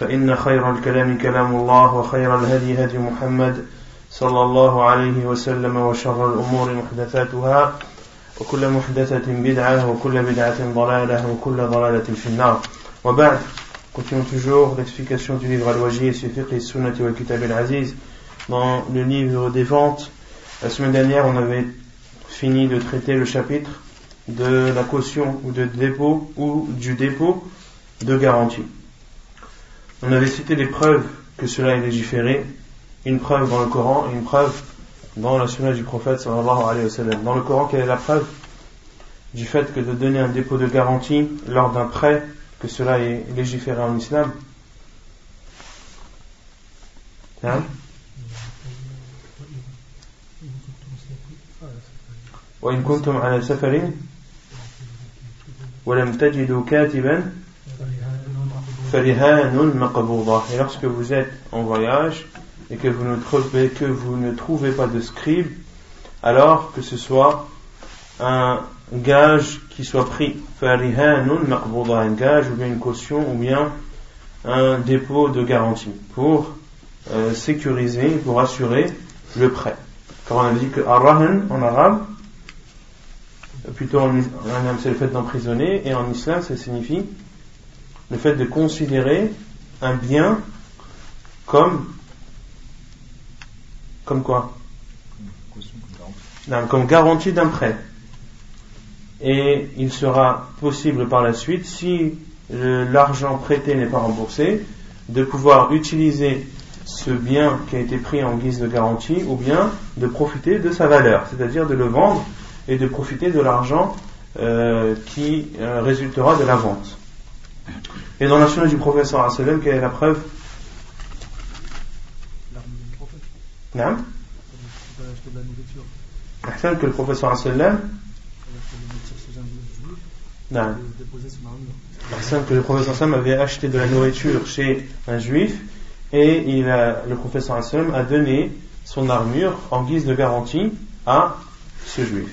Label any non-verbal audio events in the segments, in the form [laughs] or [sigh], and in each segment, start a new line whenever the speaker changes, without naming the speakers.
فإن خير الكلام كلام الله وخير الهدي هدي محمد صلى الله عليه وسلم وشر الأمور محدثاتها وكل محدثة بدعة وكل بدعة ضلالة وكل ضلالة في النار وبعد Continuons toujours l'explication du livre Al-Wajid, Sufiq et Sunnati wa Kitab al-Aziz. Dans le livre des ventes, la semaine dernière, on avait fini de traiter le chapitre de la caution ou de dépôt ou du dépôt de garantie. On avait cité les preuves que cela est légiféré, une preuve dans le Coran et une preuve dans la sunna du prophète sallallahu alayhi wa sallam. Dans le Coran, quelle est la preuve du fait que de donner un dépôt de garantie lors d'un prêt, que cela est légiféré en islam hein وإن كنتم على سفر ولم تجدوا كاتبا Et lorsque vous êtes en voyage et que vous ne trouvez, pas de scribe, alors que ce soit un gage qui soit pris, un gage ou bien une caution ou bien un dépôt de garantie pour euh, sécuriser, pour assurer le prêt. Car on a dit que arrahan en arabe, plutôt en, c'est le fait d'emprisonner et en islam ça signifie le fait de considérer un bien comme comme quoi comme garantie d'un prêt. Et il sera possible par la suite, si l'argent prêté n'est pas remboursé, de pouvoir utiliser ce bien qui a été pris en guise de garantie ou bien de profiter de sa valeur, c'est-à-dire de le vendre et de profiter de l'argent euh, qui euh, résultera de la vente. Et dans la sunna du professeur sallam, quelle est la preuve? Non La que le professeur sallam non. que le professeur sallam avait acheté de la nourriture chez un juif et il a, le professeur sallam a donné son armure en guise de garantie à ce juif.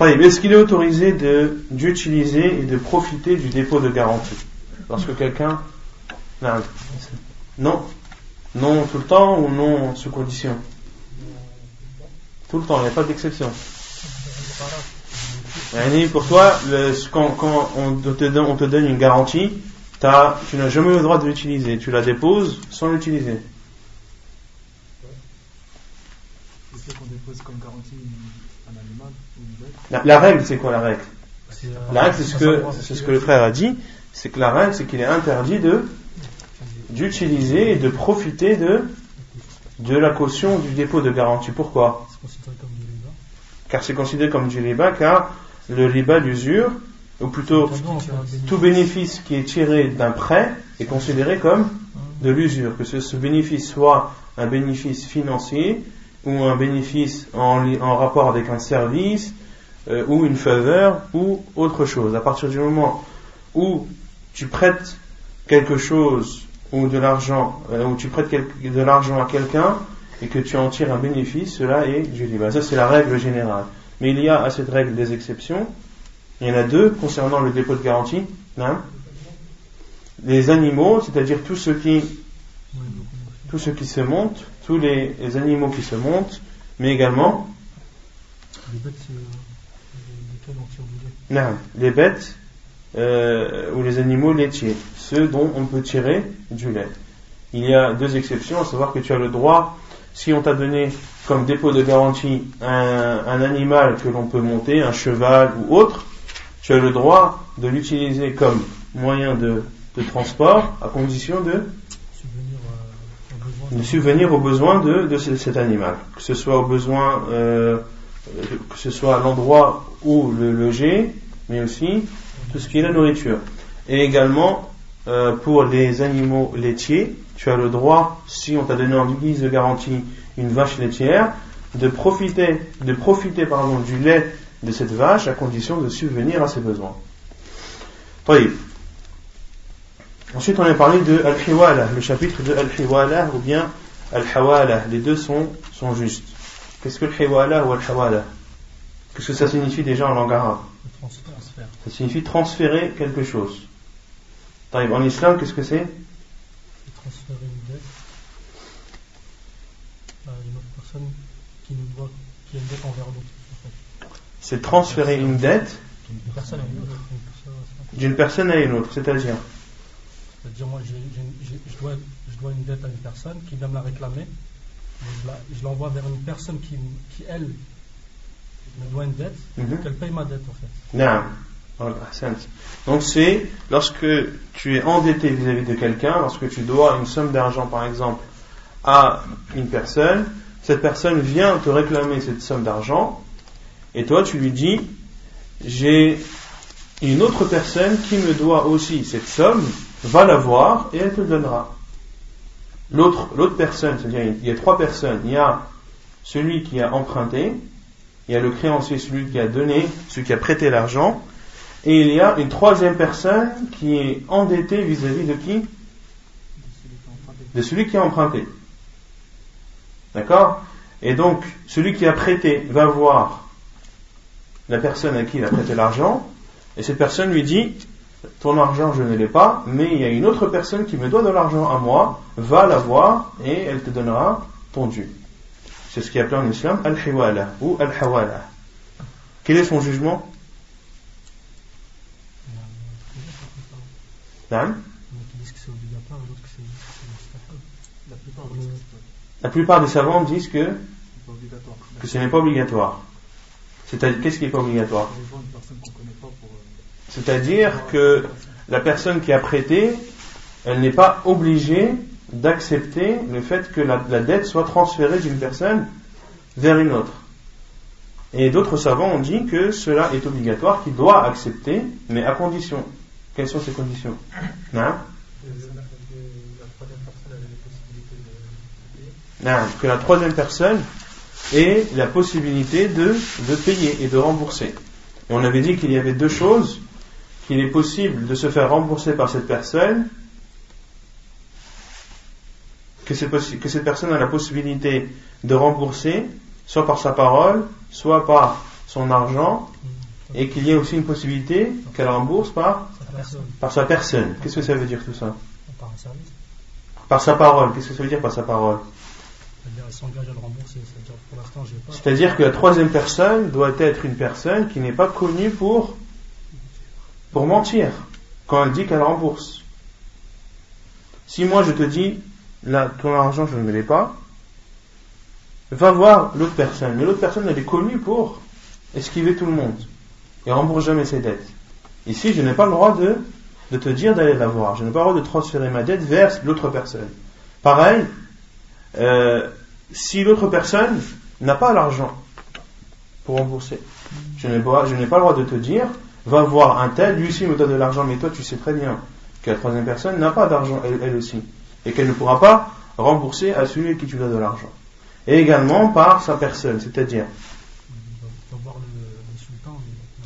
Est-ce qu'il est autorisé d'utiliser et de profiter du dépôt de garantie Lorsque quelqu'un. Non. Non tout le temps ou non sous condition? Tout le temps, il n'y a pas d'exception. Pour toi, quand, on, te donne, on te donne une garantie, tu n'as jamais le droit de l'utiliser. Tu la déposes sans l'utiliser. La, règle, c'est quoi la règle? La règle, c'est ce que, le frère a dit, c'est que la règle, c'est qu'il est interdit d'utiliser et de profiter de la caution du dépôt de garantie. Pourquoi? Car c'est considéré comme du riba, car le riba d'usure, ou plutôt tout bénéfice qui est tiré d'un prêt est considéré comme de l'usure, que ce, bénéfice soit un bénéfice financier ou un bénéfice en rapport avec un service euh, ou une faveur ou autre chose. À partir du moment où tu prêtes quelque chose ou de l'argent, euh, ou tu prêtes de l'argent à quelqu'un et que tu en tires un bénéfice, cela est du riba. Ça c'est la règle générale. Mais il y a à cette règle des exceptions. Il y en a deux concernant le dépôt de garantie. Hein? Les animaux, c'est-à-dire tous ceux qui, tous ceux qui se montent, tous les, animaux qui se montent, mais également non, les bêtes euh, ou les animaux laitiers, ceux dont on peut tirer du lait. Il y a deux exceptions, à savoir que tu as le droit, si on t'a donné comme dépôt de garantie un, un animal que l'on peut monter, un cheval ou autre, tu as le droit de l'utiliser comme moyen de, de, transport à condition de de subvenir aux besoins de, de cet animal, que ce soit aux besoins, euh, que ce soit l'endroit où le loger, mais aussi tout ce qui est la nourriture. Et également, euh, pour les animaux laitiers, tu as le droit, si on t'a donné en guise de garantie une vache laitière, de profiter, de profiter pardon, du lait de cette vache à condition de subvenir à ses besoins. Ensuite, on a parlé de Al-Hiwala, le chapitre de Al-Hiwala ou bien Al-Hawala. Les deux sont, sont justes. Qu'est-ce que Al-Hiwala ou Al-Hawala Qu'est-ce que ça signifie déjà en langue arabe? Ça signifie transférer quelque chose. En islam, qu'est-ce que c'est? Transférer une dette à une autre personne qui, nous doit, qui a une dette envers l'autre. C'est transférer une dette d'une personne à une autre, c'est-à-dire?
C'est-à-dire, moi, je, dois, je, dois, une dette à une personne qui vient me la réclamer. Je l'envoie vers une personne qui, qui, elle, me doit une dette, mhm. qu'elle paye ma dette, en fait.
Non. Donc c'est lorsque tu es endetté vis-à-vis de quelqu'un, lorsque tu dois une somme d'argent par exemple à une personne, cette personne vient te réclamer cette somme d'argent et toi tu lui dis j'ai une autre personne qui me doit aussi cette somme, va la voir et elle te donnera. L'autre, l'autre personne, c'est-à-dire il y a trois personnes, il y a celui qui a emprunté, il y a le créancier, celui qui a donné, celui qui a prêté l'argent, et il y a une troisième personne qui est endettée vis-à-vis de qui? De celui qui a emprunté. D'accord? Et donc, celui qui a prêté va voir la personne à qui il a prêté l'argent, et cette personne lui dit, ton argent je ne l'ai pas, mais il y a une autre personne qui me doit de l'argent à moi, va la voir et elle te donnera ton dû. C'est ce qui est appelé en islam al-hiwala ou al-hawala. Quel est son jugement? La plupart des savants disent que, que ce n'est pas obligatoire. C'est-à-dire, qu'est-ce qui n'est pas obligatoire? C'est-à-dire que la personne qui a prêté, elle n'est pas obligée d'accepter le fait que la, dette soit transférée d'une personne vers une autre. Et d'autres savants ont dit que cela est obligatoire, qu'il doit accepter, mais à condition. Quelles sont ces conditions? Non Que la troisième personne ait la possibilité de, de payer et de rembourser. Et on avait dit qu'il y avait deux choses qu'il est possible de se faire rembourser par cette personne, que, que cette personne a la possibilité de rembourser, soit par sa parole, soit par son argent, et qu'il y ait aussi une possibilité qu'elle rembourse par, par sa personne. Qu'est-ce que ça veut dire tout ça? Par sa parole. Qu'est-ce que ça veut dire par sa parole? C'est-à-dire que la troisième personne doit être une personne qui n'est pas connue pour pour mentir quand elle dit qu'elle rembourse. Si moi je te dis, là, ton argent je ne l'ai pas, va voir l'autre personne. Mais l'autre personne elle est connue pour esquiver tout le monde et rembourse jamais ses dettes. Ici je n'ai pas le droit de, de te dire d'aller la voir. Je n'ai pas le droit de transférer ma dette vers l'autre personne. Pareil, euh, si l'autre personne n'a pas l'argent pour rembourser, je n'ai pas, je n'ai pas le droit de te dire va voir un tel, lui aussi me donne de l'argent, mais toi tu sais très bien que la troisième personne n'a pas d'argent elle, aussi, et qu'elle ne pourra pas rembourser à celui à qui tu donnes de l'argent. Et également par sa personne, c'est-à-dire.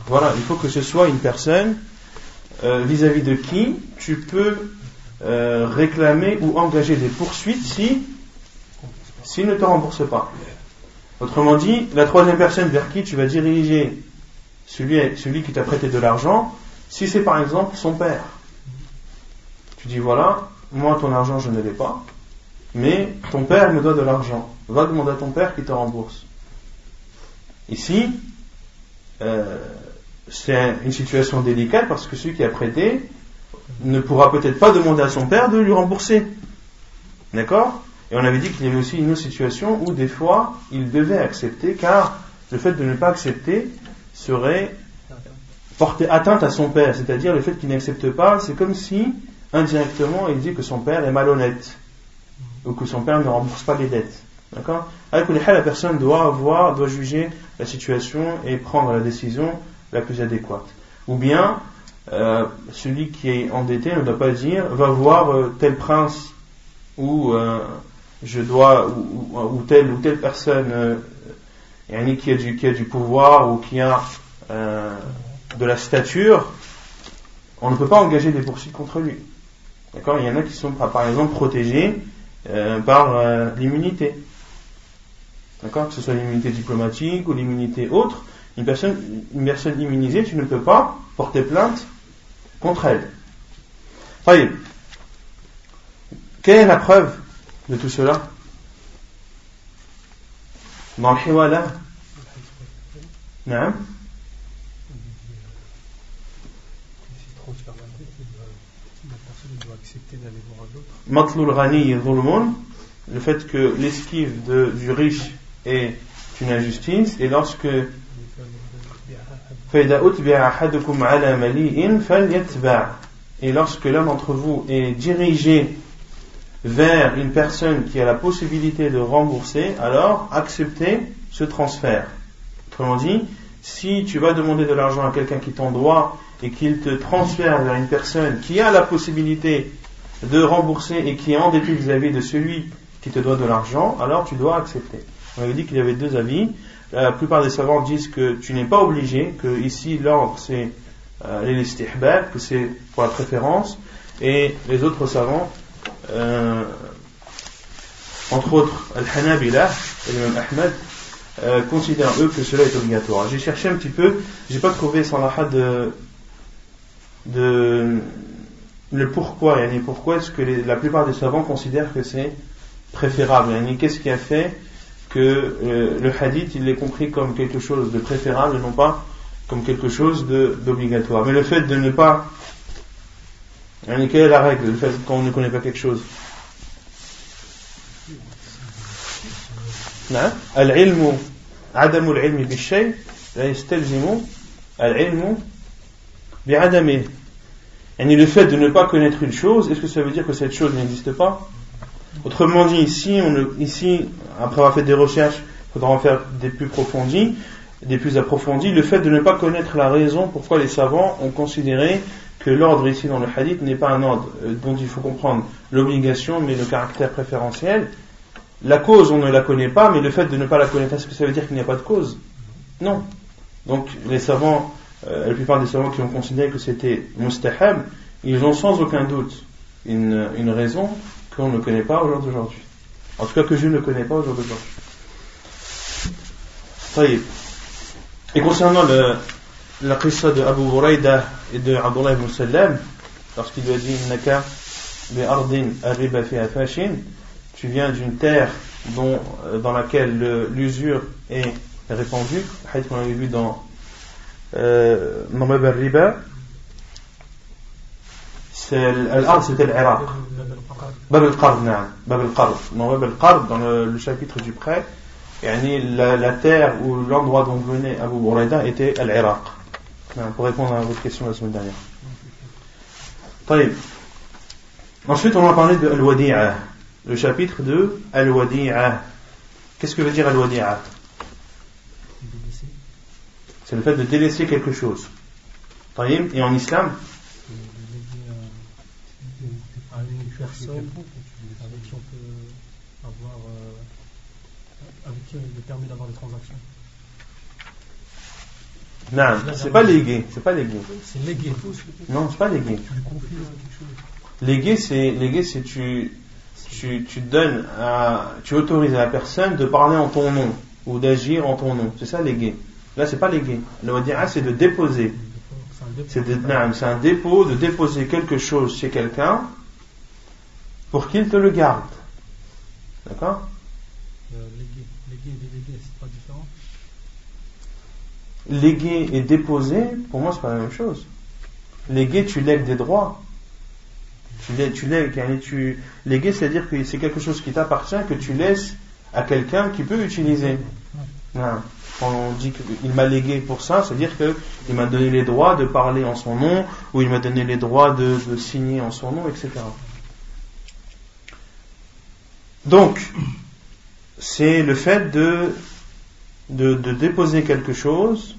Voilà, il faut que ce soit une personne euh, vis-à-vis de qui tu peux euh, réclamer ou engager des poursuites si s'il ne te rembourse pas. Autrement dit, la troisième personne vers qui tu vas diriger celui, qui t'a prêté de l'argent, si c'est par exemple son père. Tu dis voilà, moi ton argent je ne l'ai pas, mais ton père me doit de l'argent. Va demander à ton père qui te rembourse. Ici, euh, c'est une situation délicate parce que celui qui a prêté ne pourra peut-être pas demander à son père de lui rembourser. D'accord? Et on avait dit qu'il y avait aussi une autre situation où des fois il devait accepter car le fait de ne pas accepter serait porter atteinte à son père. C'est-à-dire le fait qu'il n'accepte pas, c'est comme si indirectement il dit que son père est malhonnête ou que son père ne rembourse pas les dettes. D'accord? Avec la personne doit voir, doit juger la situation et prendre la décision la plus adéquate. Ou bien, euh, celui qui est endetté ne doit pas dire va voir euh, tel prince ou euh, je dois ou, telle ou telle personne qui a qui a du pouvoir ou qui a de la stature on ne peut pas engager des poursuites contre lui. D'accord? Il y en a qui sont par exemple protégés par l'immunité. D'accord? Que ce soit l'immunité diplomatique ou l'immunité autre une personne, une personne immunisée, tu ne peux pas porter plainte contre elle. Voyez, quelle est la preuve de tout cela? Le hiwala Non Matlul Ghani le fait que l'esquive du riche est une injustice, et lorsque et lorsque l'un d'entre vous est dirigé vers une personne qui a la possibilité de rembourser, alors acceptez ce transfert. Autrement dit, si tu vas demander de l'argent à quelqu'un qui t'en doit et qu'il te transfère vers une personne qui a la possibilité de rembourser et qui est endetté vis-à-vis de celui qui te doit de l'argent, alors tu dois accepter. On avait dit qu'il y avait deux avis. La plupart des savants disent que tu n'es pas obligé, que ici l'ordre c'est euh, que c'est pour la préférence, et les autres savants, euh, entre autres Al-Hanabila et l'imam Ahmed, euh, considèrent eux que cela est obligatoire. J'ai cherché un petit peu, j'ai pas trouvé sans la de, de le pourquoi, yani pourquoi est-ce que la plupart des savants considèrent que c'est préférable, qu'est-ce qui a fait que euh, le hadith, il est compris comme quelque chose de préférable et non pas comme quelque chose d'obligatoire. Mais le fait de ne pas Quelle est la règle Le fait qu'on ne connaît pas quelque chose العلم عدم العلم بالشيء لا يستلزم العلم بعدمه يعني le fait de ne pas connaître une chose est-ce que ça veut dire que cette chose n'existe pas Autrement dit, ici, on, ici, après avoir fait des recherches, il faudra en faire des plus approfondies, des plus approfondies. Le fait de ne pas connaître la raison pourquoi les savants ont considéré que l'ordre ici dans le hadith n'est pas un ordre euh, dont il faut comprendre l'obligation, mais le caractère préférentiel. La cause, on ne la connaît pas, mais le fait de ne pas la connaître, est-ce que ça veut dire qu'il n'y a pas de cause? Non. Donc, les savants, euh, la plupart des savants qui ont considéré que c'était mustahab, ils ont sans aucun doute une, une raison qu'on ne connaît pas au jour d'aujourd'hui. En tout cas que je ne connais pas au jour d'aujourd'hui. Et concernant le, la qissa de Abu Huraida et de Abdullah ibn Sallam, lorsqu'il lui a dit Naka ardin arriba fi tu viens d'une terre dont, euh, dans laquelle l'usure est répandue, hadith qu'on avait vu dans euh, al-Riba, c'était l'Irak. Bab al-Qard, Bab al-Qard. Bab al-Qard, dans le, le, chapitre du prêt, la, la terre ou l'endroit dont venait Abu Buraida était l'Irak. Pour répondre à votre question la semaine dernière. Ensuite, on va parler de Al-Wadi'a, le chapitre de Al-Wadi'a. Qu'est-ce que veut dire Al-Wadi'a? C'est le fait de délaisser quelque chose. Et en islam,
avec qui on peut avoir, euh, d'avoir des transactions?
Non, c'est pas légué, c'est pas légué.
C'est légué.
Non, c'est pas légué.
Confies quelque chose.
Légué, c'est c'est tu, tu, tu donnes à, tu autorises à la personne de parler en ton nom ou d'agir en ton nom. C'est ça légué. Là, c'est pas légué. Le wadi'a, c'est de déposer. C'est un dépôt de déposer quelque chose chez quelqu'un pour qu'il te le garde. D'accord?
Légué et
déposé, pour moi, c'est pas la même chose. Légué, tu lègues des droits. Tu, tu, tu léguer, c'est-à-dire que c'est quelque chose qui t'appartient, que tu laisses à quelqu'un qui peut utiliser. Quand on dit qu'il m'a légué pour ça, c'est-à-dire qu'il m'a donné les droits de parler en son nom, ou il m'a donné les droits de, signer en son nom, etc. Donc, c'est le fait de, de, déposer quelque chose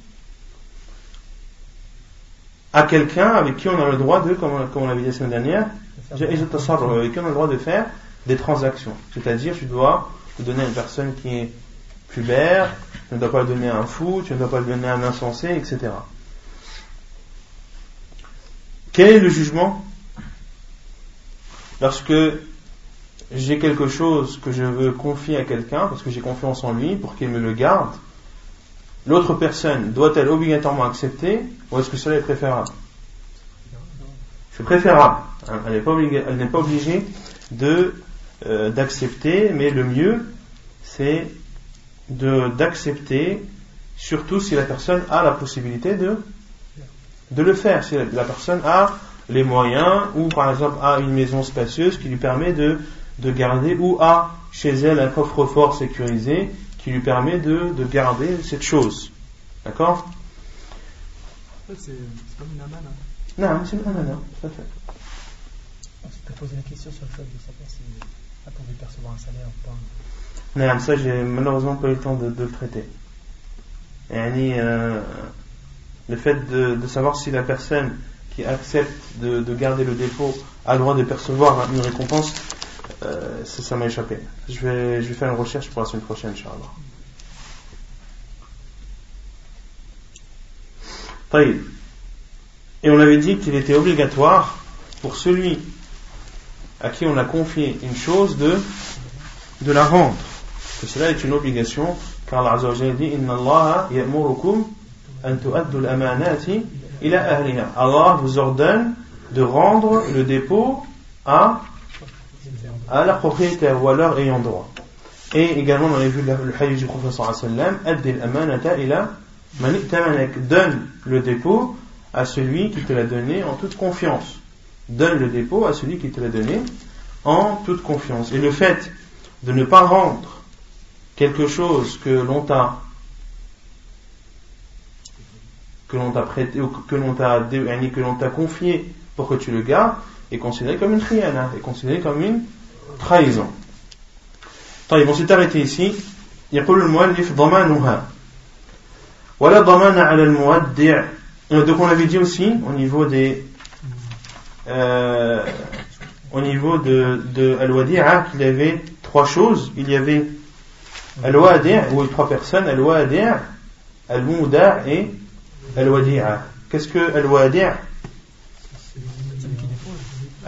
à quelqu'un avec qui on a le droit de, comme, on l'avait dit la semaine dernière, avec qui on a le droit de faire des transactions. C'est-à-dire, tu dois le donner à une personne qui est pubère, tu ne dois pas le donner à un fou, tu ne dois pas le donner à un insensé, etc. Quel est le jugement? Lorsque j'ai quelque chose que je veux confier à quelqu'un, parce que j'ai confiance en lui, pour qu'il me le garde, l'autre personne doit-elle obligatoirement accepter, ou est-ce que cela est préférable? C'est préférable. Elle n'est pas, obligée, euh, d'accepter, mais le mieux, c'est d'accepter, surtout si la personne a la possibilité de, le faire, si la personne a les moyens, ou par exemple a une maison spacieuse qui lui permet de de garder ou a chez elle un coffre-fort sécurisé qui lui permet de, de garder cette chose. D'accord
En fait, c'est comme une amana.
Non, c'est une amana, tout à fait.
On s'est posé la question sur le fait de savoir si attendait percevoir un salaire ou pas.
Non, ça, j'ai malheureusement pas eu le temps de, de le traiter. Et euh, le fait de, de, savoir si la personne qui accepte de, de garder le dépôt a le droit de percevoir une récompense, euh, ça m'a échappé. Je vais, je vais faire une recherche pour la semaine prochaine, Inch'Allah. Et on avait dit qu'il était obligatoire pour celui à qui on a confié une chose de, de la rendre. Que cela est une obligation, car Allah dit Inna Allah ya'murukum an al-amanati ila ahliha. Allah vous ordonne de rendre le dépôt à à la propriétaire ou à leur ayant droit. Et également, on avait vu le hadith du prophète sallam, donne le dépôt à celui qui te l'a donné en toute confiance. Donne le dépôt à celui qui te l'a donné en toute confiance. Et le fait de ne pas rendre quelque chose que l'on t'a que l'on t'a prêté ou que l'on t'a que l'on t'a confié pour que tu le gardes est considéré comme une khiyana, est considéré comme une trahison. طيب on s'est arrêté ici يقول المؤلف ضمانها ولا ضمان على المودع donc on avait dit aussi au niveau des euh, au niveau de, de Al-Wadi'a qu'il y avait trois choses il y avait Al-Wadi' ou trois personnes Al-Wadi' Al-Muda' et Al-Wadi'a qu'est-ce que Al-Wadi'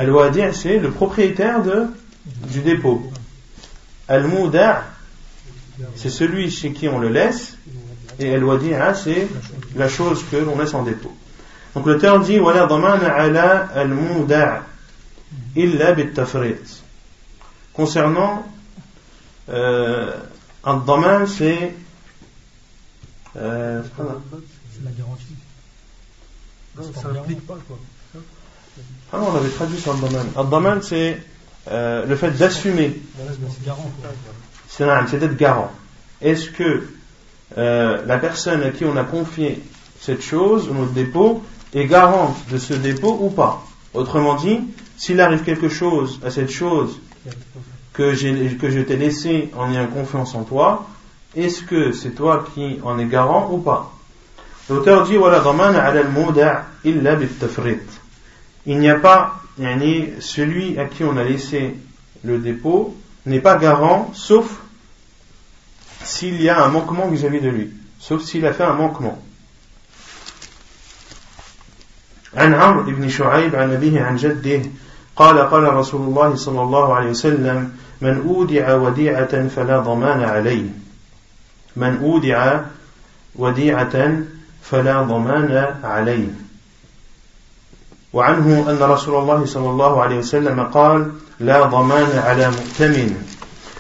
Al-Wadi' c'est le propriétaire de du dépôt. Al-Mouda' c'est celui chez qui on le laisse, et Al-Wadi'a c'est la chose que l'on laisse en dépôt. Donc le terme dit Wala damana ala al-Mouda' illa bit-tafrit. Concernant euh, un daman, c'est
euh, c'est la garantie. ça n'implique pas quoi.
Ah non, on avait traduit sur le daman. Un daman, c'est euh, le fait d'assumer, c'est d'être garant. Est-ce que euh, la personne à qui on a confié cette chose, notre dépôt, est garante de ce dépôt ou pas? Autrement dit, s'il arrive quelque chose à cette chose que, je t'ai laissé en ayant confiance en toi, est-ce que c'est toi qui en es garant ou pas? L'auteur dit voilà, Il n'y a pas celui à qui on a laissé le dépôt n'est pas garant sauf s'il y a un manquement vis-à-vis de lui, sauf s'il a fait un manquement. عن عمرو بن شعيب عن أبيه عن جده قال قال رسول الله صلى الله عليه وسلم من أودع وديعة فلا ضمان عليه من أودع وديعة فلا ضمان عليه وعنه أن رسول الله صلى الله عليه وسلم قال لا ضمان على مؤتمن.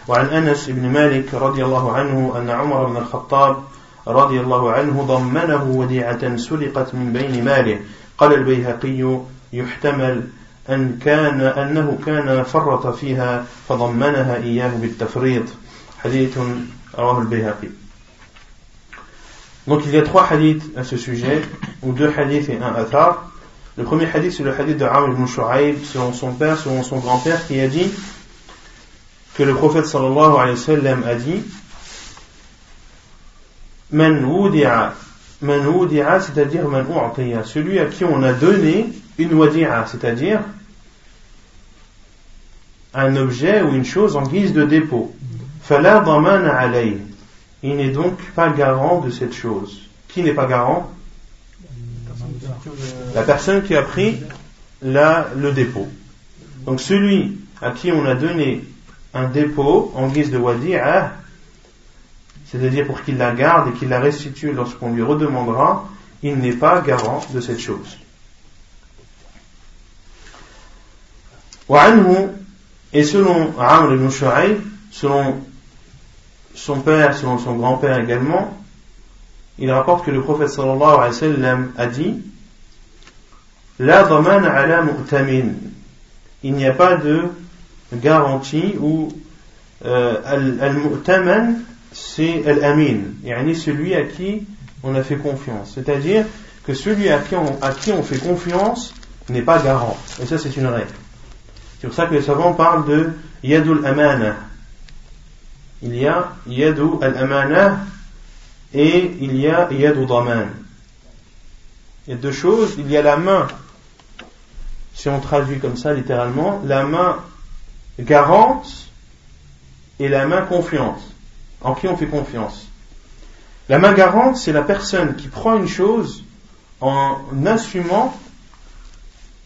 وعن أنس بن مالك رضي الله عنه أن عمر بن الخطاب رضي الله عنه ضمنه وديعة سرقت من بين ماله. قال البيهقي يحتمل أن كان أنه كان فرط فيها فضمنها إياه بالتفريط. حديث رواه البيهقي. Donc il y a trois hadiths à ce sujet, ou deux hadiths et un athar. Le premier hadith c'est le hadith de Amr ibn selon son père, selon son grand-père qui a dit que le prophète sallallahu alayhi wa sallam a dit Man wudi'a, c'est-à-dire man u'atiya, celui à qui on a donné une wadi'a, c'est-à-dire un objet ou une chose en guise de dépôt. Fala daman alayh. Il n'est donc pas garant de cette chose. Qui n'est pas garant? La personne qui a pris le dépôt. Donc celui à qui on a donné un dépôt en guise de wadi'a, c'est-à-dire pour qu'il la garde et qu'il la restitue lorsqu'on lui redemandera, il n'est pas garant de cette chose. Et selon Amr ibn selon son père, selon son grand-père également, il rapporte que le prophète sallallahu alayhi wa sallam a dit La daman ala. Il n'y a pas de garantie ou euh, al-mu'taman c'est al-amin, yani celui à qui on a fait confiance. C'est-à-dire que celui à qui on, fait confiance n'est pas garant. Et ça c'est une règle. C'est pour ça que les savants parlent de yadul amana. Il y a yadu al-amana et il y a yadu. Il y a deux choses. Il y a la main, si on traduit comme ça littéralement, la main garante et la main confiante. En qui on fait confiance? La main garante, c'est la personne qui prend une chose en assumant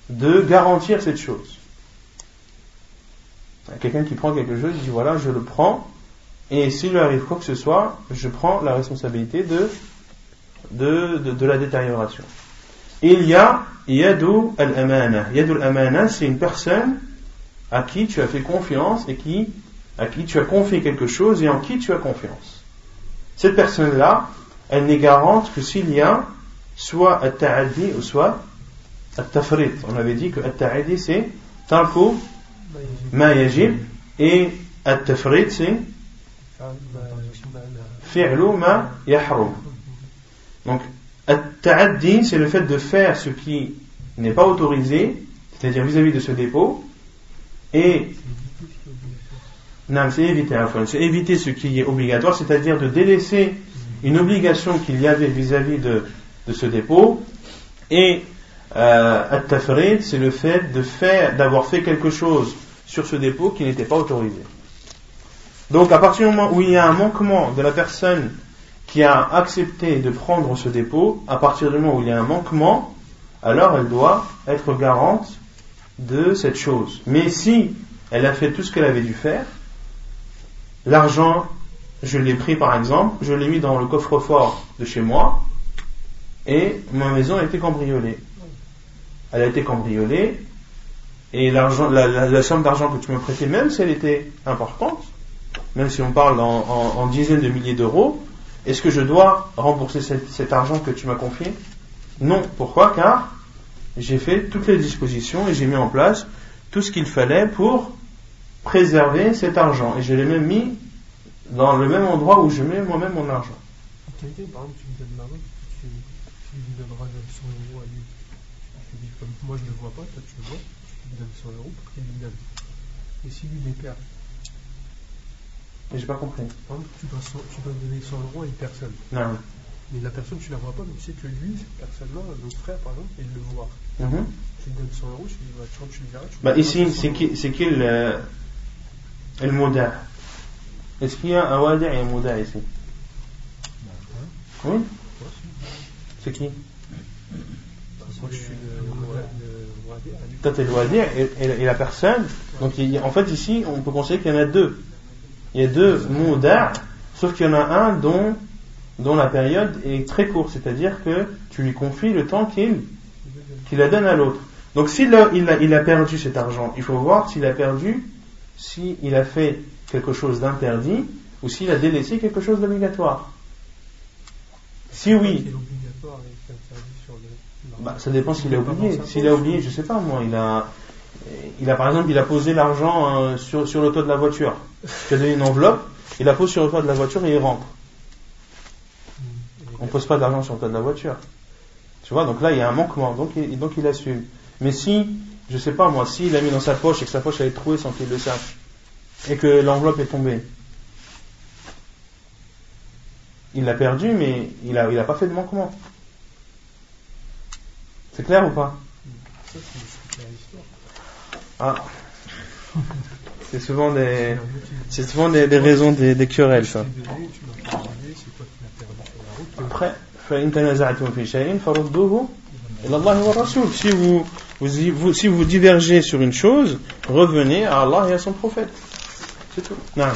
de garantir cette chose. Quelqu'un qui prend quelque chose, il dit voilà, je le prends, et s'il lui arrive quoi que ce soit, je prends la responsabilité de, de, de, la détérioration. Il y a Yadu al-Amana. Yadu al-Amana, c'est une personne à qui tu as fait confiance et qui, à qui tu as confié quelque chose et en qui tu as confiance. Cette personne-là, elle n'est garante que s'il y a soit at-ta'addi ou soit at-tafrit. On avait dit que at-ta'addi c'est tarku ma yajib et at-tafrit c'est. Donc at-ta'addi c'est le fait de faire ce qui n'est pas autorisé, c'est-à-dire vis-à-vis de ce dépôt, et c'est éviter, c'est éviter ce qui est obligatoire, c'est-à-dire de délaisser une obligation qu'il y avait vis-à-vis de, de, ce dépôt. Et euh, c'est le fait de faire, d'avoir fait quelque chose sur ce dépôt qui n'était pas autorisé. Donc, à partir du moment où il y a un manquement de la personne qui a accepté de prendre ce dépôt, à partir du moment où il y a un manquement, alors elle doit être garante de cette chose. Mais si elle a fait tout ce qu'elle avait dû faire, l'argent, je l'ai pris par exemple, je l'ai mis dans le coffre-fort de chez moi, et ma maison a été cambriolée. Elle a été cambriolée, et l'argent, la, somme d'argent que tu me prêtais, même si elle était importante, même si on parle en, dizaines de milliers d'euros, est-ce que je dois rembourser cet argent que tu m'as confié? Non. Pourquoi? Car j'ai fait toutes les dispositions et j'ai mis en place tout ce qu'il fallait pour préserver cet argent. Et je l'ai même mis dans le même endroit où je mets moi-même mon argent.
par exemple, tu me donnes l'argent, tu, tu lui donneras 100 euros à lui. Je dis, comme moi je ne le vois pas, toi tu le vois, tu lui donnes 100 euros pour qu'il lui donne. Et si lui
Mais j'ai pas compris.
Par exemple, tu dois, tu dois donner 100 euros à une personne.
Non.
Mais la personne, tu la vois pas, mais tu sais que lui, cette personne-là, notre frère par exemple, il le voit. Mm -hmm. Tu lui donnes 100 euros, tu lui dis, bah, quand tu le verras, tu
bah, Ici, c'est qui, c'est qui le, le modèle? Est-ce qu'il y a un wadi' et un modèle ici? Oui C'est qui? Toi, tu es le wadi' et, et, la personne. Donc, il, en fait, ici, on peut considérer qu'il y en a deux. Il y a deux modèles, sauf qu'il y en a un dont dont la période est très courte, c'est-à-dire que tu lui confies le temps qu'il qu'il la donne à l'autre. Donc s'il a, il a, il a, perdu cet argent, il faut voir s'il a perdu, s'il a fait quelque chose d'interdit ou s'il a délaissé quelque chose d'obligatoire. Si oui, bah, ça dépend s'il a oublié. S'il a oublié, je sais pas moi, il a, il a par exemple, il a posé l'argent euh, sur, sur le toit de la voiture. Tu as donné une enveloppe, il la pose sur le toit de la voiture et il rentre. On pose pas d'argent sur le toit de la voiture. Tu vois, donc là, il y a un manquement, donc il, donc il assume. Mais si, je sais pas moi, s'il l'a mis dans sa poche et que sa poche a été trouée sans qu'il le sache, et que l'enveloppe est tombée, il l'a perdu, mais il n'a il a pas fait de manquement. C'est clair ou pas? Ah. [laughs] C'est souvent des, c'est souvent des, des raisons, des, des querelles, ça. Après, si vous, vous, si vous divergez sur une chose, revenez à Allah et à son prophète. C'est tout. Non.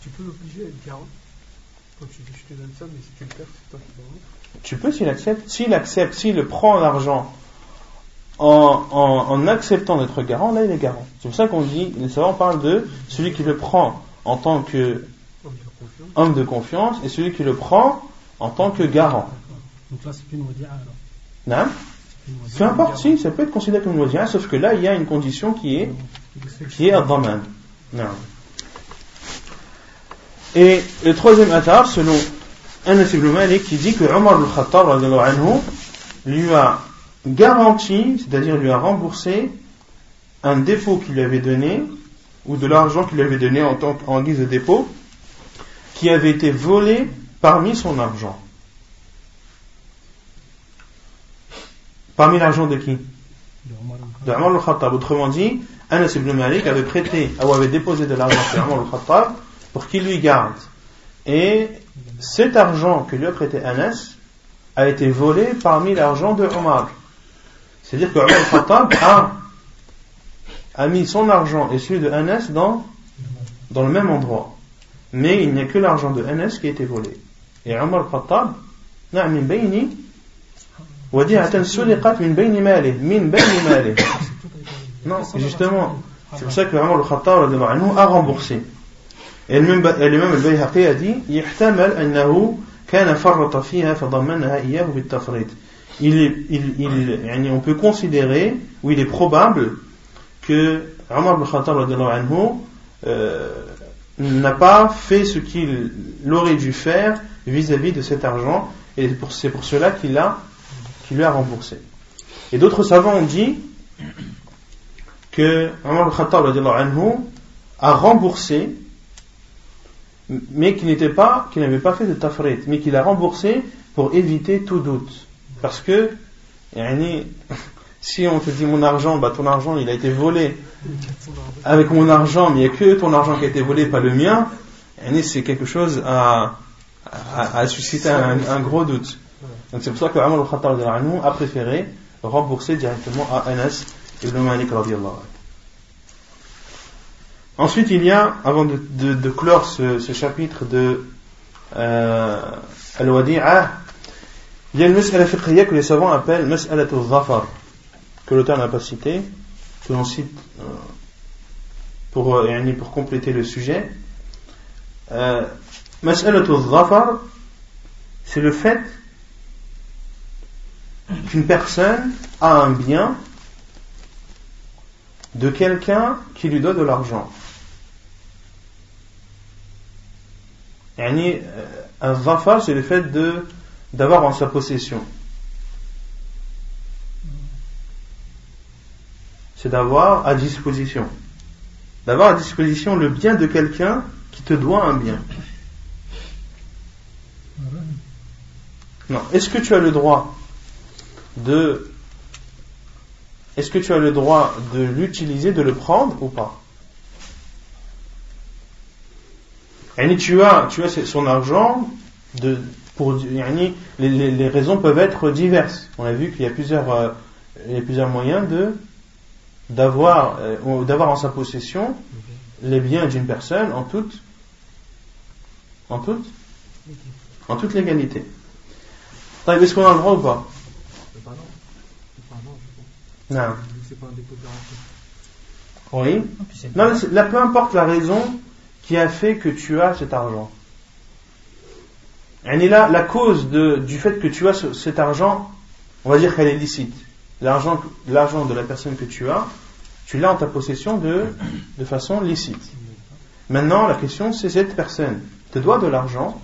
Tu peux l'obliger à être garant quand tu dis je te donne ça, mais si tu le perds, c'est toi qui
le Tu peux s'il accepte. S'il accepte, s'il prend l'argent en, en, en, acceptant d'être garant, là il est garant. C'est pour ça qu'on dit, les savants parlent de celui qui le prend en tant que homme de confiance et celui qui le prend en tant que garant.
Donc là, c'est plus une wadi'a alors
Non Peu importe, si, ça peut être considéré comme une wadi'a, sauf que là, il y a une condition qui est, qui est ad-daman. Non. Et le troisième atar, selon Anas ibn Malik, qui dit que Omar al-Khattab lui a garanti, c'est-à-dire lui a remboursé un dépôt qu'il lui avait donné, ou de l'argent qu'il lui avait donné en, tant, en guise de dépôt, qui avait été volé parmi son argent. Parmi l'argent de qui? De Omar al-Khattab. Autrement dit, Anas ibn Malik avait prêté, ou avait déposé de l'argent chez Omar al-Khattab pour qu'il lui garde. Et cet argent que lui a prêté Anas a été volé parmi l'argent de Omar. C'est-à-dire que Omar al-Khattab a, a mis son argent et celui de Anas dans, dans le même endroit. Mais il n'y a que l'argent de Anas qui a été volé. Et Omar al-Khattab, من بيني وديعة سرقت من بين ماله من بين ماله non justement c'est pour ça que Omar al-Khattab a remboursé et l'imam al-Bayhaqi a dit يحتمل أنه كان فرط فيها فضمنها إياه بالتفريط il on peut considérer, ou il est probable, que Omar ibn Khattab euh, n'a pas fait ce qu'il aurait dû faire vis-à-vis de cet argent, et c'est pour cela qu'il lui a remboursé. Et d'autres savants ont dit que Omar ibn Khattab a remboursé, mais qu'il n'avait pas fait de tafrit, mais qu'il a remboursé pour éviter tout doute. Parce que, si on te dit mon argent, bah ton argent il a été volé avec mon argent, mais il n'y a que ton argent qui a été volé, pas le mien, c'est quelque chose à, à, susciter un, gros doute. Donc c'est pour ça que Amal al-Khattab a préféré rembourser directement à Anas ibn Malik Ensuite, il y a, avant de, de, clore ce, ce, chapitre de euh, Al-Wadi'ah, il y a une mas'ala fiqhiyya que les savants appellent mas'ala al-zafar, que l'auteur n'a pas cité, que l'on cite euh, pour, euh, pour compléter le sujet. Euh, mas'ala al-zafar, c'est le fait qu'une personne a un bien de quelqu'un qui lui donne de l'argent. Yani, un zafar, c'est le fait de d'avoir en sa possession. C'est d'avoir à disposition. D'avoir à disposition le bien de quelqu'un qui te doit un bien. Non. Est-ce que tu as le droit de. Est-ce que tu as le droit de l'utiliser, de le prendre ou pas? Et tu as, tu as son argent de, les, raisons peuvent être diverses. On a vu qu'il y a plusieurs, euh, plusieurs moyens de d'avoir euh, d'avoir en sa possession les biens d'une personne en toute en toute en toute légalité. Est-ce qu'on a le droit ou pas? Non. Oui. Non, là, peu importe la raison qui a fait que tu as cet argent. Et là, la cause du fait que tu as cet argent, on va dire qu'elle est licite. L'argent, de la personne que tu as, Tu l'as en ta possession de, de façon licite. Maintenant, la question, c'est cette personne te doit de l'argent.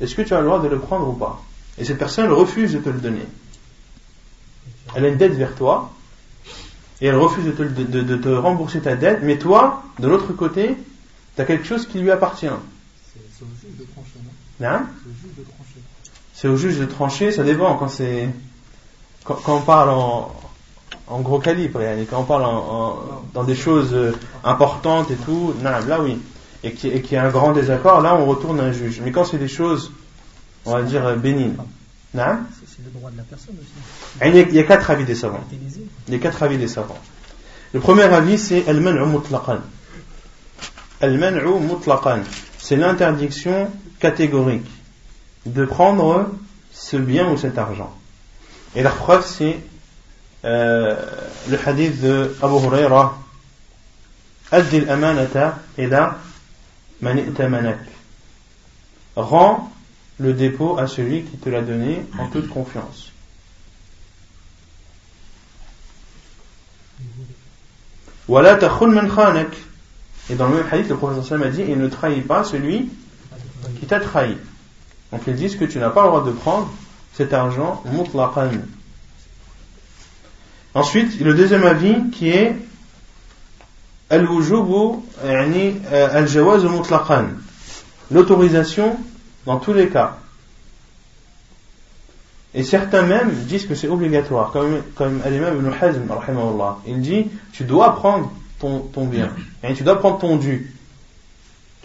Est-ce que tu as le droit de le prendre ou pas? Et cette personne refuse de te le donner. Elle a une dette vers toi et elle refuse de te, de, te rembourser ta dette, mais toi, de l'autre côté, tu as quelque chose qui lui appartient. C'est non? C'est au juge de trancher, ça dépend quand c'est. Quand, on parle en, en gros calibre, quand on parle en, dans des choses euh, importantes et tout, là oui. Et qu'il y a un grand désaccord, là on retourne à un juge. Mais quand c'est des choses, on va dire, bénignes, c'est le droit de la personne aussi. Il y, a, quatre avis des savants. Il y a quatre avis des savants. Le premier avis, c'est al-man'u mutlaqan. Al-man'u mutlaqan. C'est l'interdiction catégorique de prendre ce bien ou cet argent. Et la preuve, c'est euh, le hadith de Abu Huraira Addi al-amanata ila man Rends le dépôt à celui qui te l'a donné en toute confiance. Et dans le même hadith, le professeur a dit Il ne trahit pas celui qui t'a trahi. Donc ils disent que tu n'as pas le droit de prendre cet argent mutlaqan. Ensuite, le deuxième avis qui est al-wujubu al-jawaz mutlaqan. L'autorisation dans tous les cas. Et certains même disent que c'est obligatoire, comme, comme l'imam Ibn Hazm, il dit, tu dois prendre ton, ton bien, et tu dois prendre ton dû.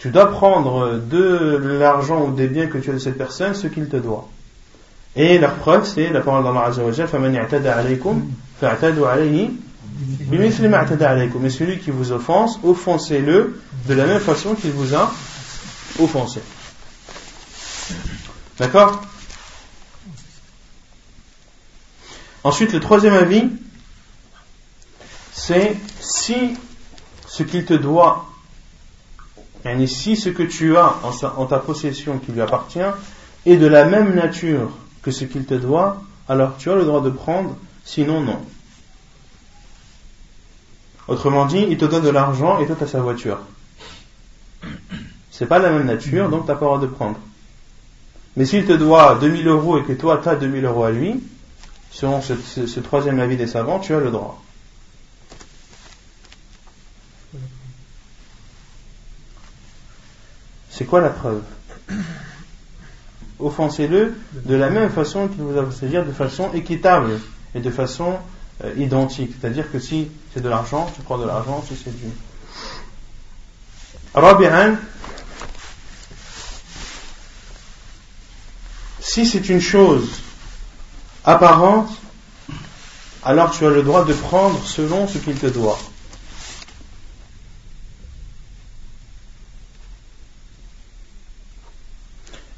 Tu dois prendre de l'argent ou des biens que tu as de cette personne, ce qu'il te doit. Et la preuve, c'est la parole d'Allah Azza wa Jalla, Mais celui qui vous offense, offensez-le de la même façon qu'il vous a offensé. D'accord? Ensuite, le troisième avis, c'est si ce qu'il te doit, et si ce que tu as en, ta possession qui lui appartient est de la même nature que ce qu'il te doit, alors tu as le droit de prendre, sinon non. Autrement dit, il te donne de l'argent et toi tu as sa voiture. C'est pas la même nature, donc tu n'as pas le droit de prendre. Mais s'il te doit 2000 euros et que toi tu as 2000 euros à lui, selon ce, troisième avis des savants, tu as le droit. C'est quoi la preuve Offensez-le de la même façon qu'il vous a c'est-à-dire de façon équitable et de façon euh, identique. C'est-à-dire que si c'est de l'argent, tu prends de l'argent, si c'est du. Rabi'an, Si c'est une chose apparente, alors tu as le droit de prendre selon ce qu'il te doit.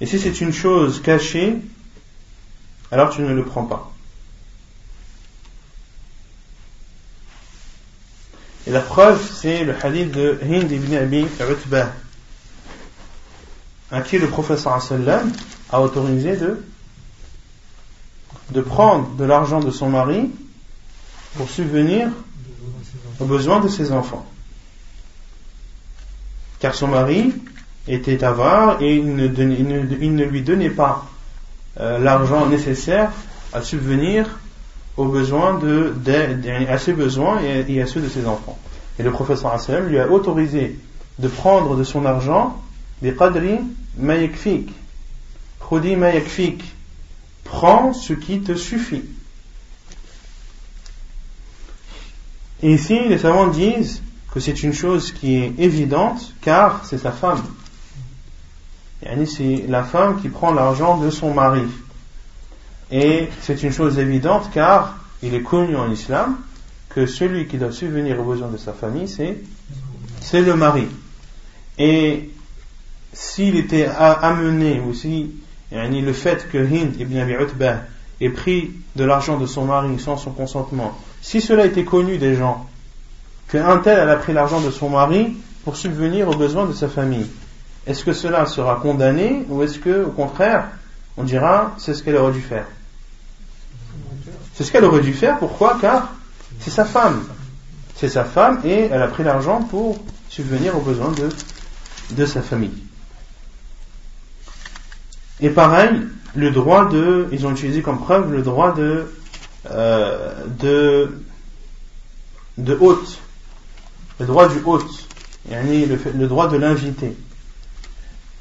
Et si c'est une chose cachée, alors tu ne le prends pas. Et la preuve, c'est le hadith de Hind ibn Abi Utbah, à qui le professeur sallam a autorisé de, de prendre de l'argent de son mari pour subvenir aux besoins de ses enfants. Car son mari était avare et il ne, lui donnait pas euh, l'argent nécessaire à subvenir aux besoins de, à ses besoins et, à ceux de ses enfants. Et le professeur lui a autorisé de prendre de son argent des qadri mayekfik, Prends ce qui te suffit. Et ici, les savants disent que c'est une chose qui est évidente car c'est sa femme. C'est la femme qui prend l'argent de son mari. Et c'est une chose évidente car il est connu en islam que celui qui doit subvenir aux besoins de sa famille, c'est, le mari. Et s'il était amené ou si le fait que Hind ibn Abi Utbah ait pris de l'argent de son mari sans son consentement, si cela était connu des gens, qu'un tel a pris l'argent de son mari pour subvenir aux besoins de sa famille, est-ce que cela sera condamné ou est-ce que, au contraire, on dira c'est ce qu'elle aurait dû faire? C'est ce qu'elle aurait dû faire, pourquoi? Car c'est sa femme. c'est sa femme et elle a pris l'argent pour subvenir aux besoins de, de sa famille. Et pareil, le droit de, ils ont utilisé comme preuve le droit de, euh, de, de hôte, le droit du hôte, le, le droit de l'invité.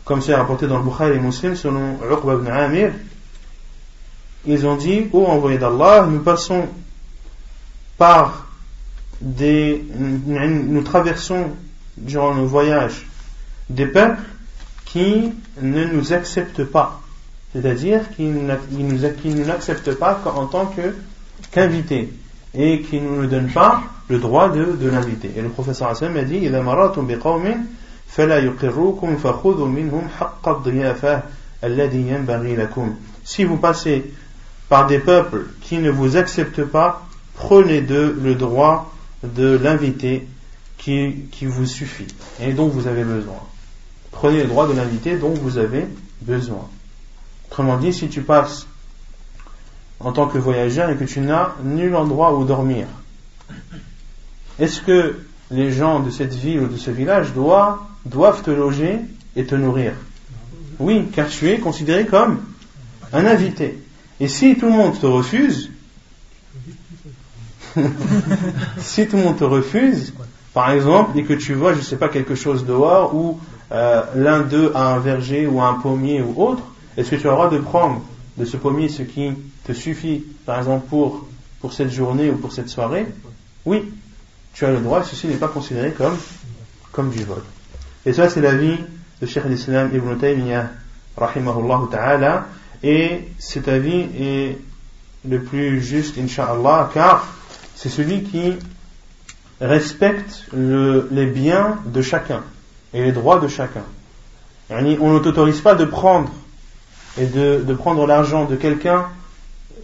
Comme c'est rapporté dans le Bukhari et Muslim selon Uqba ibn Amir, ils ont dit, ô envoyé d'Allah, nous passons par des, nous traversons durant nos voyages des peuples qui ne nous acceptent pas, c'est-à-dire qui ne nous acceptent pas en tant qu'invités et qui ne nous donnent pas le droit de, de l'inviter. Et le professeur Hassan a dit Si vous passez par des peuples qui ne vous acceptent pas, prenez de le droit de l'inviter qui, qui vous suffit et dont vous avez besoin. Prenez le droit de l'inviter dont vous avez besoin. Autrement dit, si tu passes en tant que voyageur et que tu n'as nul endroit où dormir, est-ce que les gens de cette ville ou de ce village doivent, doivent te loger et te nourrir Oui, car tu es considéré comme un invité. Et si tout le monde te refuse, [laughs] si tout le monde te refuse, par exemple, et que tu vois, je ne sais pas, quelque chose dehors, ou euh, l'un d'eux a un verger ou un pommier ou autre, est-ce que tu as le droit de prendre de ce pommier ce qui te suffit, par exemple, pour, pour cette journée ou pour cette soirée? Oui, tu as le droit, ceci n'est pas considéré comme, comme du vol. Et ça, c'est l'avis de Cheikh l'Islam Ibn Taymiyyah, rahimahullah ta'ala, et cet avis est le plus juste, inshallah, car c'est celui qui respecte les biens de chacun et les droits de chacun. On ne t'autorise pas de prendre et de, prendre l'argent de quelqu'un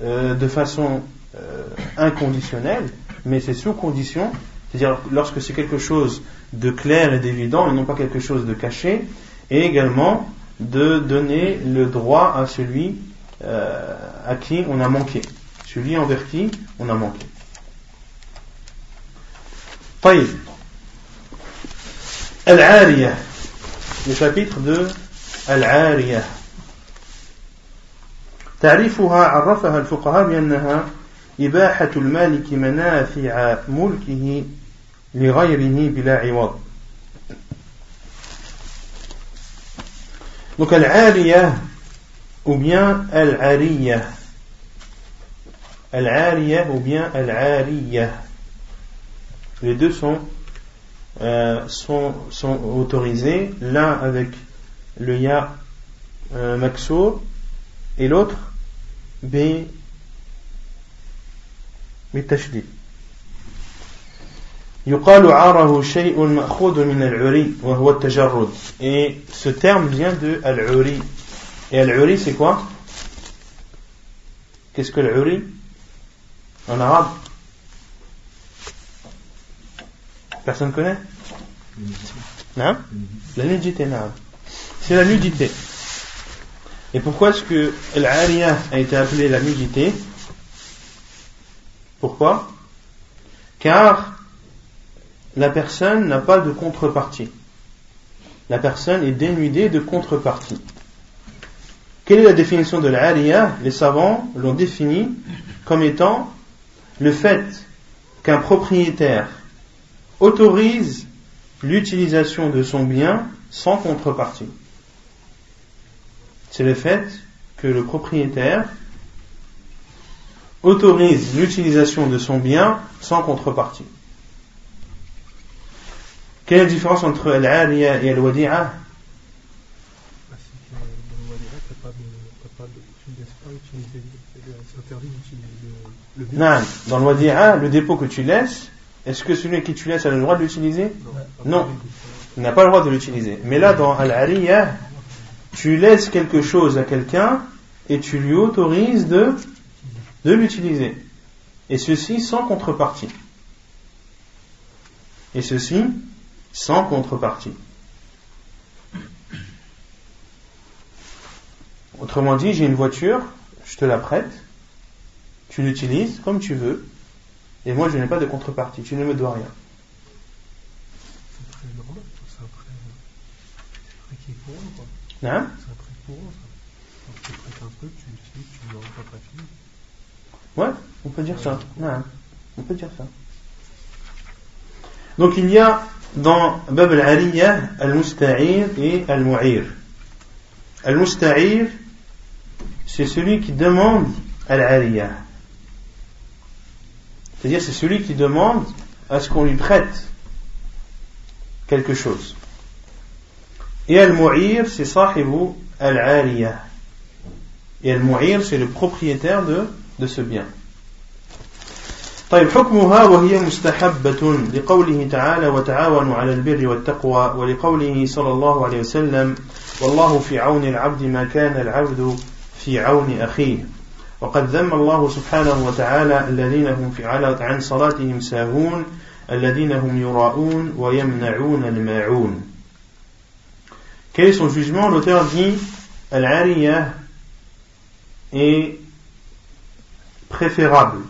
euh, de façon euh, inconditionnelle, mais c'est sous condition, c'est-à-dire lorsque c'est quelque chose de clair et d'évident et non pas quelque chose de caché, et également de donner le droit à celui euh, à qui on a manqué, celui envers qui on a manqué. طيب العارية le chapitre de العارية تعريفها عرفها الفقهاء بأنها إباحة المالك منافع ملكه لغيره بلا عوض Donc al-ariya ou bien al-ariya. Al-ariya ou bien al-ariya. Les deux sont, euh, sont, sont autorisés, l'un avec le ya euh, maxo et l'autre b بالتشديد يقال عاره شيء مأخوذ من العري وهو التجرد et ce terme vient de al-uri et al-uri c'est quoi qu'est-ce que l'uri en arabe Personne connaît Non La nudité, non. C'est la nudité. Et pourquoi est-ce que l'ariya a été appelée la nudité Pourquoi Car la personne n'a pas de contrepartie. La personne est dénudée de contrepartie. Quelle est la définition de l'ariya? Les savants l'ont définie comme étant le fait qu'un propriétaire autorise l'utilisation de son bien sans contrepartie. C'est le fait que le propriétaire autorise l'utilisation de son bien sans contrepartie. Quelle est la différence entre al-ariya et al-wadi'a Dans le wadi'a, le dépôt que tu laisses, est-ce que celui qui tu laisses a le droit de l'utiliser? Non. Il n'a pas le droit de l'utiliser. Mais là, dans Al-Ariya, tu laisses quelque chose à quelqu'un et tu lui autorises de, de l'utiliser. Et ceci sans contrepartie. Et ceci sans contrepartie. Autrement dit, j'ai une voiture, je te la prête, tu l'utilises comme tu veux, et moi je n'ai pas de contrepartie, tu ne me dois rien.
C'est.
Hein? Ouais, on peut dire ça. On peut dire ça. Donc il y a dans Bab al-Aliyah al-Musta'ir et al-Mu'ir. Al-Musta'ir, c'est celui qui demande al-Aliyah. C'est-à-dire c'est celui qui demande à ce qu'on lui prête quelque chose. Et al-Mu'ir, c'est sahibu al-Aliyah. Et al-Mu'ir, c'est le propriétaire de, de ce bien. طيب حكمها وهي مستحبة لقوله تعالى وتعاونوا على البر والتقوى ولقوله صلى الله عليه وسلم والله في عون العبد ما كان العبد في عون أخيه وقد ذم الله سبحانه وتعالى الذين هم في عن صلاتهم ساهون الذين هم يراءون ويمنعون الماعون. Quel est son jugement? L'auteur dit Al-Ariyah est préférable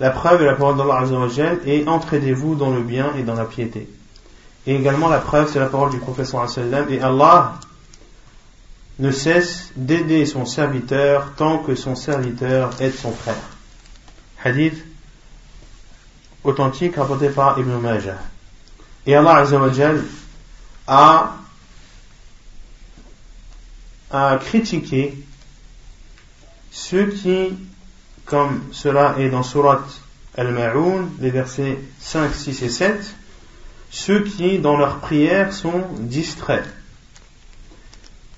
La preuve est la parole d'Allah Azzawajal et entraidez-vous dans le bien et dans la piété. Et également la preuve c'est la parole du professeur et Allah ne cesse d'aider son serviteur tant que son serviteur aide son frère. Hadith authentique rapporté par Ibn Majah. Et Allah Azzawajal a, a critiqué ceux qui comme cela est dans Surat Al-Ma'oun, les versets 5, 6 et 7, ceux qui, dans leur prière, sont distraits,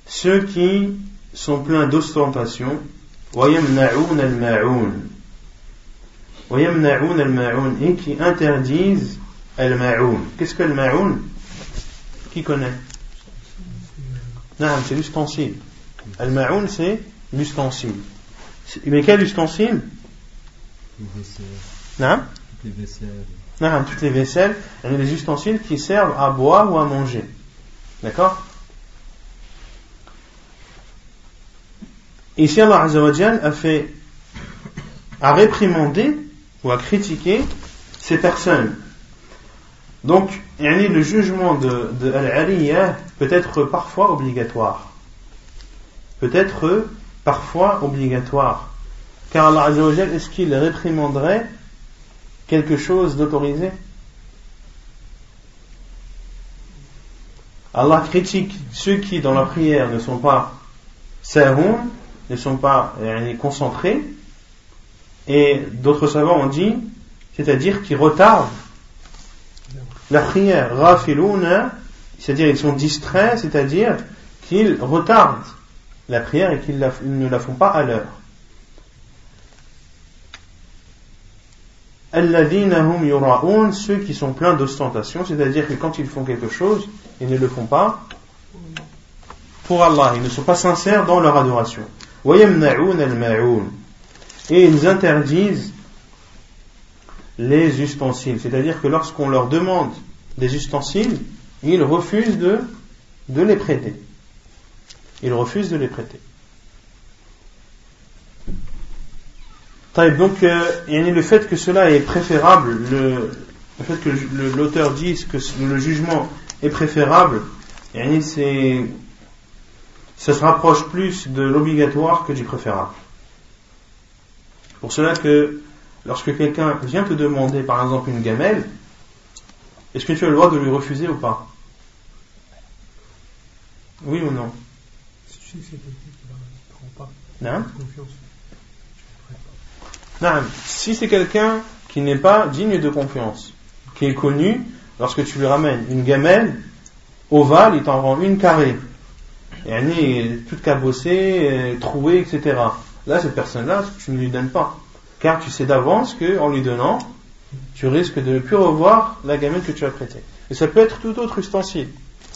ceux qui sont pleins d'ostentation, et qui interdisent al-ma'oun. Qu'est-ce que al-ma'oun Qui connaît? Non, c'est l'ustensile. Al-ma'oun, c'est l'ustensile. Mais quel ustensile
Les vaisselles.
Non
Toutes les vaisselles.
Non, toutes les vaisselles, les ustensiles qui servent à boire ou à manger. D'accord Ici, Allah Azzawajal a fait, a réprimandé ou a critiqué ces personnes. Donc, le jugement de, de Al-Aliyah peut être parfois obligatoire. Peut être parfois obligatoire. Car Allah Azzawajal, est-ce qu'il réprimanderait quelque chose d'autorisé? Allah critique ceux qui dans la prière ne sont pas sahun, ne sont pas concentrés, et d'autres savants ont dit, c'est-à-dire qui retardent la prière, c'est-à-dire ils sont distraits, c'est-à-dire qu'ils retardent la prière et qu'ils ne la font pas à l'heure. Hum ceux qui sont pleins d'ostentation, c'est-à-dire que quand ils font quelque chose, ils ne le font pas pour Allah, ils ne sont pas sincères dans leur adoration. Et ils interdisent les ustensiles, c'est-à-dire que lorsqu'on leur demande des ustensiles, ils refusent de, de les prêter il refuse de les prêter. Donc, euh, le fait que cela est préférable, le, fait que l'auteur dise que le jugement est préférable, c'est, ça se rapproche plus de l'obligatoire que du préférable. Pour cela que lorsque quelqu'un vient te demander par exemple une gamelle, est-ce que tu as le droit de lui refuser ou pas? Oui ou non? Si c'est quelqu'un qui n'est pas digne de confiance, qui est connu, lorsque tu lui ramènes une gamelle ovale, il t'en rend une carrée. Et elle est toute cabossée, euh, trouée, etc. Là, cette personne-là, tu ne lui donnes pas. Car tu sais d'avance qu'en lui donnant, tu risques de ne plus revoir la gamelle que tu as prêtée. Et ça peut être tout autre ustensile.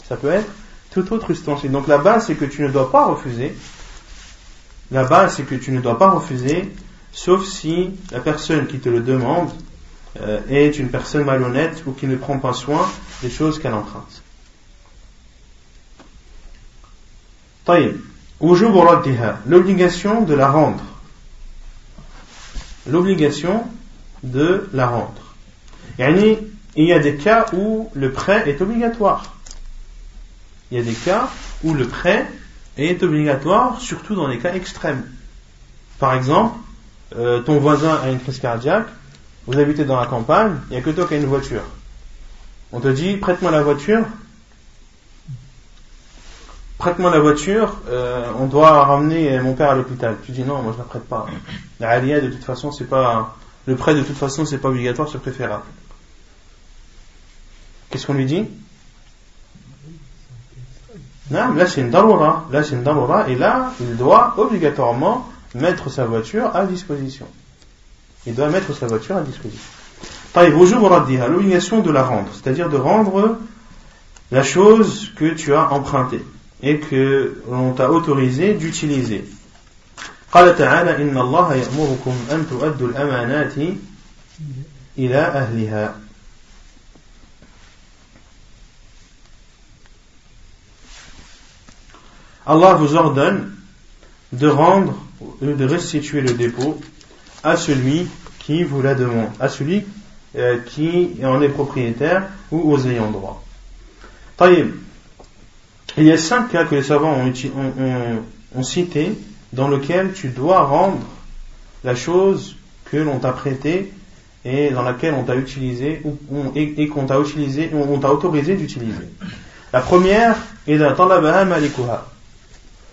Ça peut être tout autre ustensile. Donc la base, c'est que tu ne dois pas refuser. La base, c'est que tu ne dois pas refuser, sauf si la personne qui te le demande euh, est une personne malhonnête ou qui ne prend pas soin des choses qu'elle emprunte. L'obligation de la rendre. l'obligation de la rendre. il y a des cas où le prêt est obligatoire. Il y a des cas où le prêt est obligatoire, surtout dans les cas extrêmes. Par exemple, euh, ton voisin a une crise cardiaque, vous habitez dans la campagne, il n'y a que toi qui as une voiture. On te dit, prête-moi la voiture, prête-moi la voiture, euh, on doit ramener mon père à l'hôpital. Tu dis non, moi je la prête pas. La de toute façon c'est pas, le prêt de toute façon c'est pas obligatoire, c'est préférable. Qu'est-ce qu'on lui dit? là c'est une daroura, là c'est une daroura, et là il doit obligatoirement mettre sa voiture à disposition. Il doit mettre sa voiture à disposition. L'obligation de la rendre, c'est-à-dire de rendre la chose que tu as empruntée et que l'on t'a autorisé d'utiliser. قال تعالى إن الله يأمركم أن تؤدوا الأمانات إلى أهلها Allah vous ordonne de rendre de restituer le dépôt à celui qui vous la demande, à celui euh, qui en est propriétaire ou aux ayants droit. Il y a cinq cas que les savants ont, cités dans lesquels tu dois rendre la chose que l'on t'a prêtée et dans laquelle on t'a utilisé ou, on, et, qu'on t'a autorisé d'utiliser. La première est la talabah malikuha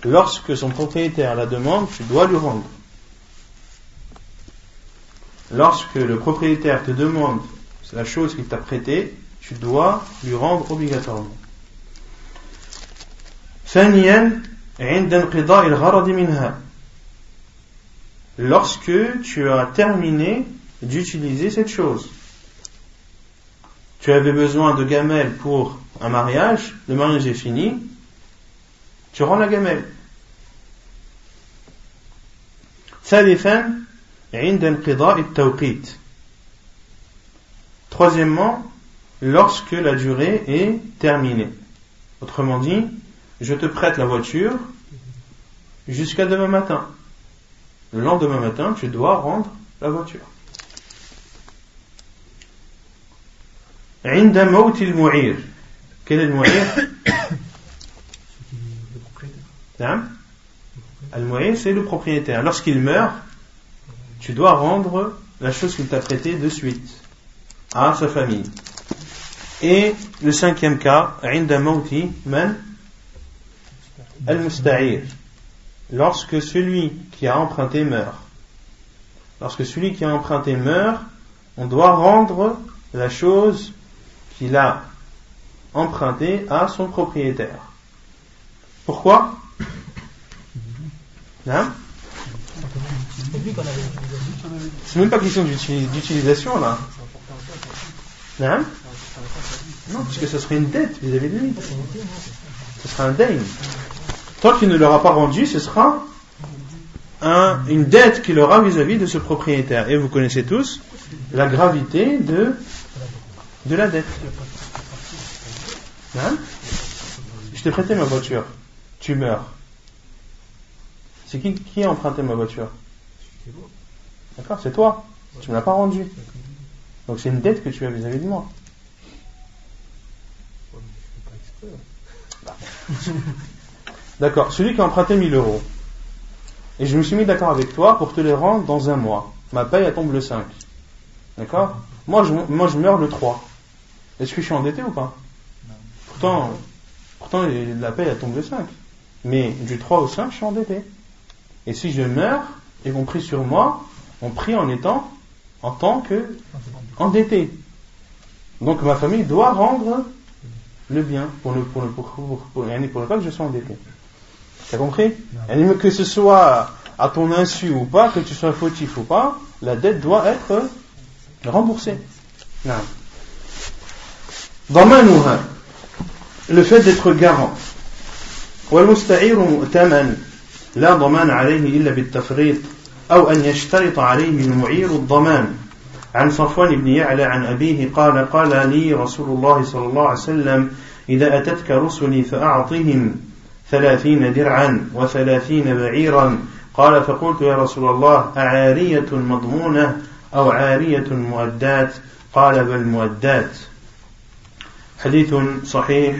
lorsque son propriétaire la demande, tu dois lui rendre. Lorsque le propriétaire te demande la chose qu'il t'a prêtée, tu dois lui rendre obligatoirement. lorsque tu as terminé d'utiliser cette chose tu avais besoin de gamelles pour un mariage le mariage est fini tu rends la gamelle. ثالثا عند انقضاء التوقيت. Troisièmement, lorsque la durée est terminée. Autrement dit, je te prête la voiture jusqu'à demain matin. Le lendemain matin, tu dois rendre la voiture. عند موت المعير quel est le mu'ir Hein Al-Mu'ayyan, c'est le propriétaire. Lorsqu'il meurt, tu dois rendre la chose qu'il t'a prêtée de suite à sa famille. Et le cinquième cas, Man Al-Musta'ir. Lorsque celui qui a emprunté meurt. Lorsque celui qui a emprunté meurt, on doit rendre la chose qu'il a empruntée à son propriétaire. Pourquoi? Hein C'est même pas question d'utilisation là. Hein non, puisque ce serait une dette vis-à-vis de lui. Ce sera un dain. Tant qu'il ne l'aura pas rendu, ce sera une dette qu'il aura vis-à-vis de ce propriétaire. Et vous connaissez tous la gravité de, de la dette. Hein Je t'ai prêté ma voiture. Tu meurs. C'est qui qui a emprunté ma voiture D'accord, c'est toi. Tu ne me l'as pas rendu. Donc c'est une dette que tu as vis-à-vis de moi. [laughs] D'accord, celui qui a emprunté 1000 euros, et je me suis mis d'accord avec toi pour te les rendre dans un mois. Ma paye, elle tombe le 5. D'accord moi je, moi, je meurs le 3. Est-ce que je suis endetté ou pas Pourtant, pourtant, la paye, elle tombe le 5. Mais du 3 au 5, je suis endetté. Et si je meurs, et qu'on prie sur moi, on prie en étant, en tant que endetté. Donc ma famille doit rendre le bien pour le, pour le, pour, pour, pour, pour pas que je sois endetté. T'as compris? Non. Que ce soit à ton insu ou pas, que tu sois fautif ou pas, la dette doit être remboursée. Non. Dans le fait d'être garant. لا ضمان عليه إلا بالتفريط أو أن يشترط عليه المعير الضمان. عن صفوان بن يعلى عن أبيه قال قال لي رسول الله صلى الله عليه وسلم إذا أتتك رسلي فأعطهم ثلاثين درعا وثلاثين بعيرا. قال فقلت يا رسول الله أعارية مضمونة أو عارية مؤدات؟ قال بل مؤدات. حديث صحيح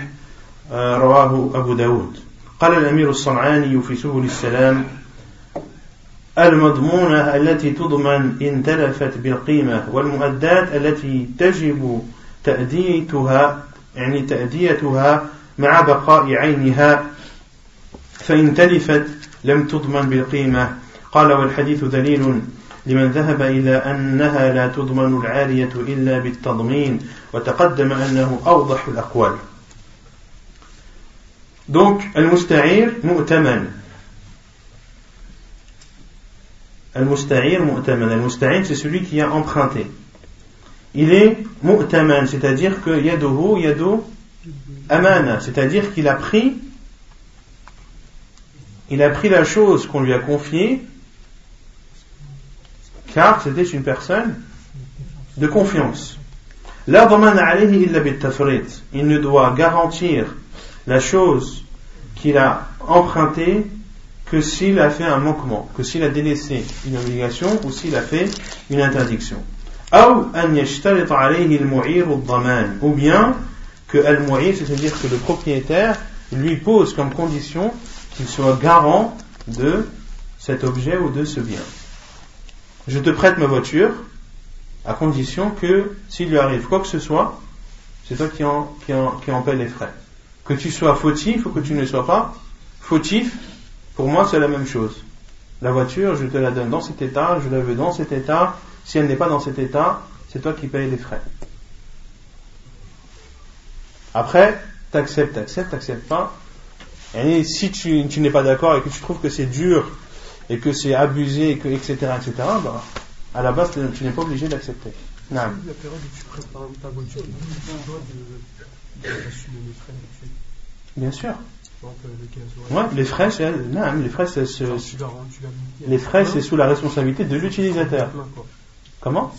آه، رواه أبو داود. قال الأمير الصنعاني في سبل السلام المضمونة التي تضمن إن تلفت بالقيمة والمؤدات التي تجب تأديتها يعني تأديتها مع بقاء عينها فإن تلفت لم تضمن بالقيمة. قال والحديث دليل لمن ذهب إلى أنها لا تضمن العارية إلا بالتضمين وتقدم أنه أوضح الأقوال. Donc, al-musta'ir mu'taman. Al-musta'ir mu'taman. Al-musta'ir, c'est celui qui a emprunté. Il est mu'taman, c'est-à-dire que yadohu, yado amana, c'est-à-dire qu'il a pris il a pris la chose qu'on lui a confiée car c'était une personne de confiance. Il ne doit garantir la chose qu'il a empruntée que s'il a fait un manquement, que s'il a délaissé une obligation ou s'il a fait une interdiction. Ou bien que al c'est-à-dire que le propriétaire lui pose comme condition qu'il soit garant de cet objet ou de ce bien je te prête ma voiture à condition que s'il lui arrive quoi que ce soit, c'est toi qui en, qui, en, les frais. Que tu sois fautif ou que tu ne sois pas fautif, pour moi c'est la même chose. La voiture, je te la donne dans cet état, je la veux dans cet état. Si elle n'est pas dans cet état, c'est toi qui payes les frais. Après, t'acceptes, t'acceptes, t'acceptes pas. Et si tu, tu n'es pas d'accord et que tu trouves que c'est dur et que c'est abusé, et que, etc., etc., bah, à la base, tu n'es pas obligé d'accepter.
Non. La période où tu prêtes par ta voiture, tu dois d'assumer les frais.
Bien sûr. Ouais, les frais, c'est, non, les frais, c'est, les frais, c'est sous la responsabilité de l'utilisateur. Comment?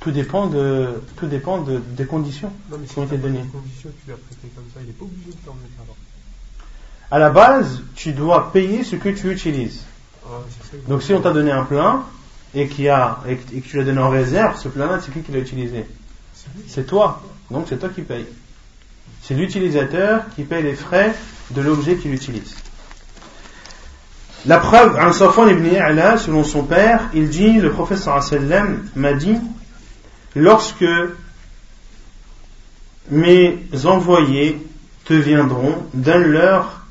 Tout dépend de, tout dépend de, des conditions
non, mais si qui ont été données.
À la base, tu dois payer ce que tu utilises. Donc si on t'a donné un plein et, qui a, et, que tu l'as donné en réserve, ce plan-là, c'est qui qui l'a utilisé C'est toi. Donc c'est toi qui paye. C'est l'utilisateur qui paye les frais de l'objet qu'il utilise. La preuve, un Safwan ibn Ya'la, selon son père, il dit, le professeur sallam m'a dit, lorsque mes envoyés te viendront, donne-leur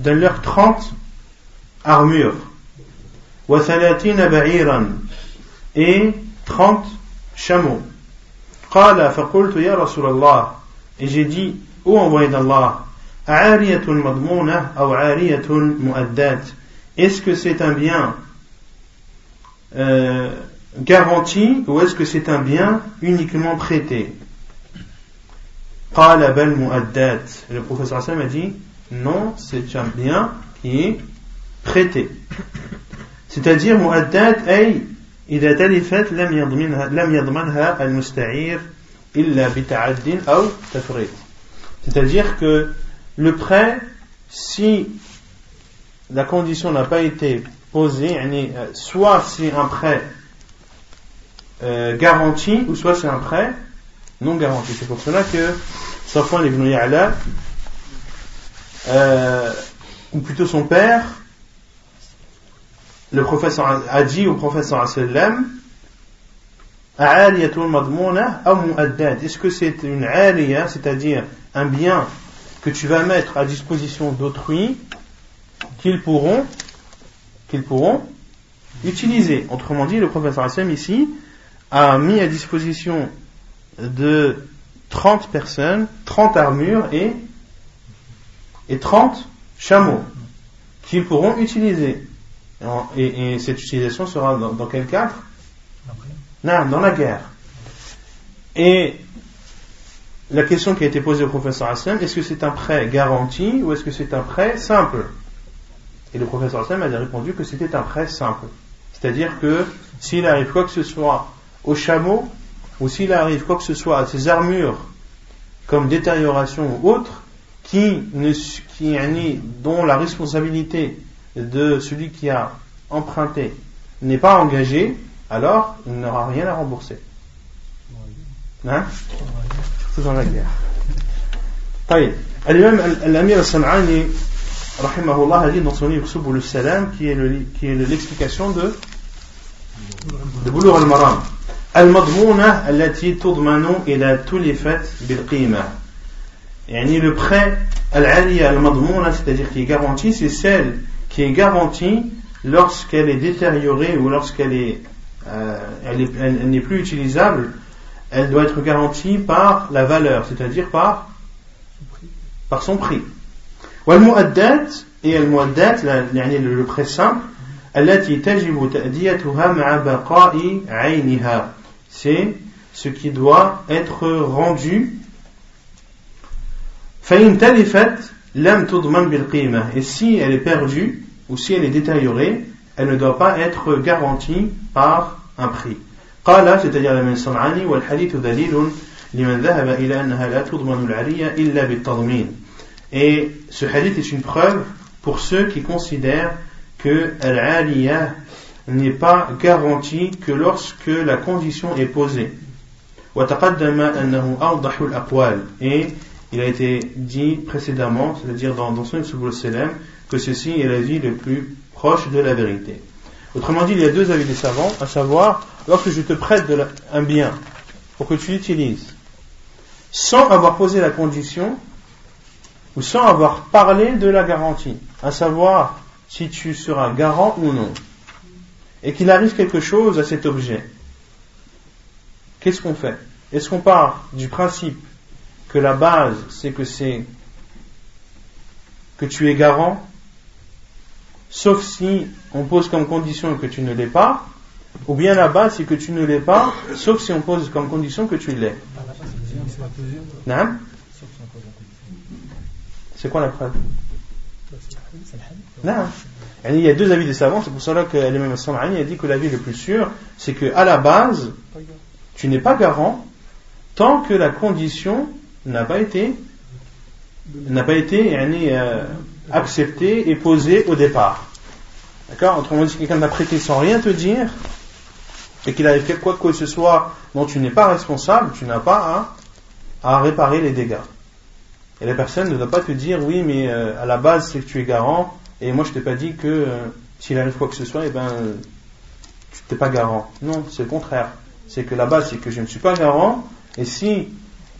donne-leur 30 armures, وثلاثين بعيرا et 30 chameaux قال فقلت يا رسول الله et j'ai dit ô envoyé d'Allah عارية مضمونة أو عارية مؤدات est-ce que c'est un bien euh, garanti ou est-ce que c'est un bien uniquement prêté le professeur Hassan a dit non, c'est un bien qui est prêté. C'est-à-dire mu'addat ay إذا تلفت لم يضمنها لم يضمنها المستعير إلا بتعد أو تفريط. C'est-à-dire que le prêt, si la condition n'a pas été posée, soit c'est un prêt euh, garanti, ou soit c'est un prêt non garanti. C'est pour cela que Safwan ibn Ya'la, euh, ou plutôt son père, le professeur a dit au professeur sallam est-ce que c'est une aliya, c'est-à-dire un bien que tu vas mettre à disposition d'autrui qu'ils pourront qu'ils pourront utiliser? Autrement dit, le professeur Hassan ici a mis à disposition de 30 personnes, 30 armures et, et 30 chameaux qu'ils pourront utiliser. Et, cette utilisation sera dans, quel cadre? Non, dans la guerre. Et la question qui a été posée au professeur Hassan, est-ce que c'est un prêt garanti ou est-ce que c'est un prêt simple? Et le professeur Hassan a répondu que c'était un prêt simple. C'est-à-dire que s'il arrive quoi que ce soit au chameau, ou s'il arrive quoi que ce soit à ses armures, comme détérioration ou autre, qui, ne, qui dont la responsabilité de celui qui a emprunté n'est pas engagé, alors il n'aura rien à rembourser. Hein? Surtout dans la guerre. L'imam Al-Amir Al-Sam'ani, rahimahullah, a dit dans son livre Subul Salam, qui est l'explication de, de Boulour Al-Maram. Al-Madmouna allati tudmanu ila tulifat bil-qima. Yani le prêt al-aliya al-madmouna, c'est-à-dire qui est garanti, c'est celle qui est garantie lorsqu'elle est détériorée ou lorsqu'elle est, euh, elle n'est plus utilisable elle doit être garantie par la valeur c'est-à-dire par par son prix والمؤدات et المؤدات يعني le prêt simple التي تجب تأديتها مع بقاء عينها c'est ce qui doit être rendu فإن تلفت لم تضمن بالقيمة et si elle est perdue ou si elle est détériorée elle ne doit pas être garantie par un prix قال c'est-à-dire la صنعاني والحديث دليل لمن ذهب إلى أنها لا تضمن العلية إلا بالتضمين et ce hadith est une preuve pour ceux qui considèrent que al n'est pas garanti que lorsque la condition est posée. Et il a été dit précédemment, c'est-à-dire dans, son Selem, que ceci est l'avis le plus proche de la vérité. Autrement dit, il y a deux avis des savants, à savoir, lorsque je te prête un bien pour que tu l'utilises, sans avoir posé la condition, ou sans avoir parlé de la garantie, à savoir si tu seras garant ou non, et qu'il arrive quelque chose à cet objet, qu'est-ce qu'on fait? Est-ce qu'on part du principe que la base, c'est que c'est que tu es garant, sauf si on pose comme condition que tu ne l'es pas, ou bien la base, c'est que tu ne l'es pas, sauf si on pose comme condition que tu l'es. C'est quoi la preuve? Non. Il y a deux avis des savants, c'est pour cela que l'imam a dit que l'avis le plus sûr, c'est que à la base, tu n'es pas garant tant que la condition n'a pas été n'a pas été euh, acceptée et posée au départ. D'accord? Autrement dit, quelqu'un t'a prêté sans rien te dire, et qu'il arrive quoi que ce soit dont tu n'es pas responsable, tu n'as pas à, à réparer les dégâts. Et la personne ne doit pas te dire, oui, mais euh, à la base, c'est que tu es garant, et moi, je t'ai pas dit que euh, s'il arrive quoi que ce soit, eh ben, tu n'es pas garant. Non, c'est le contraire. C'est que la base, c'est que je ne suis pas garant, et si,